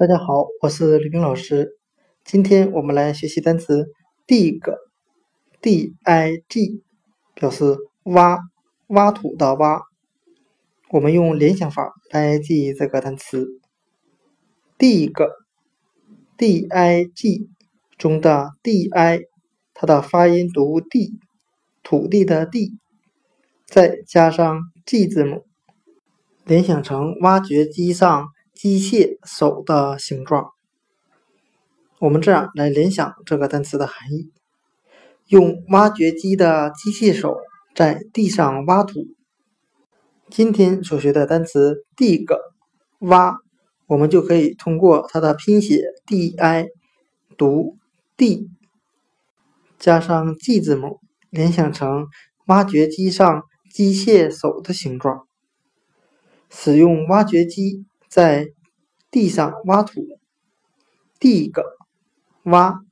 大家好，我是李冰老师。今天我们来学习单词 dig，d-i-g，表示挖、挖土的挖。我们用联想法来记忆这个单词 dig，d-i-g 中的 d-i，它的发音读 d，，土地的地，再加上 g 字母，联想成挖掘机上。机械手的形状，我们这样来联想这个单词的含义：用挖掘机的机械手在地上挖土。今天所学的单词 dig 挖，我们就可以通过它的拼写 di 读 d 加上 g 字母，联想成挖掘机上机械手的形状。使用挖掘机。在地上挖土，dig 挖。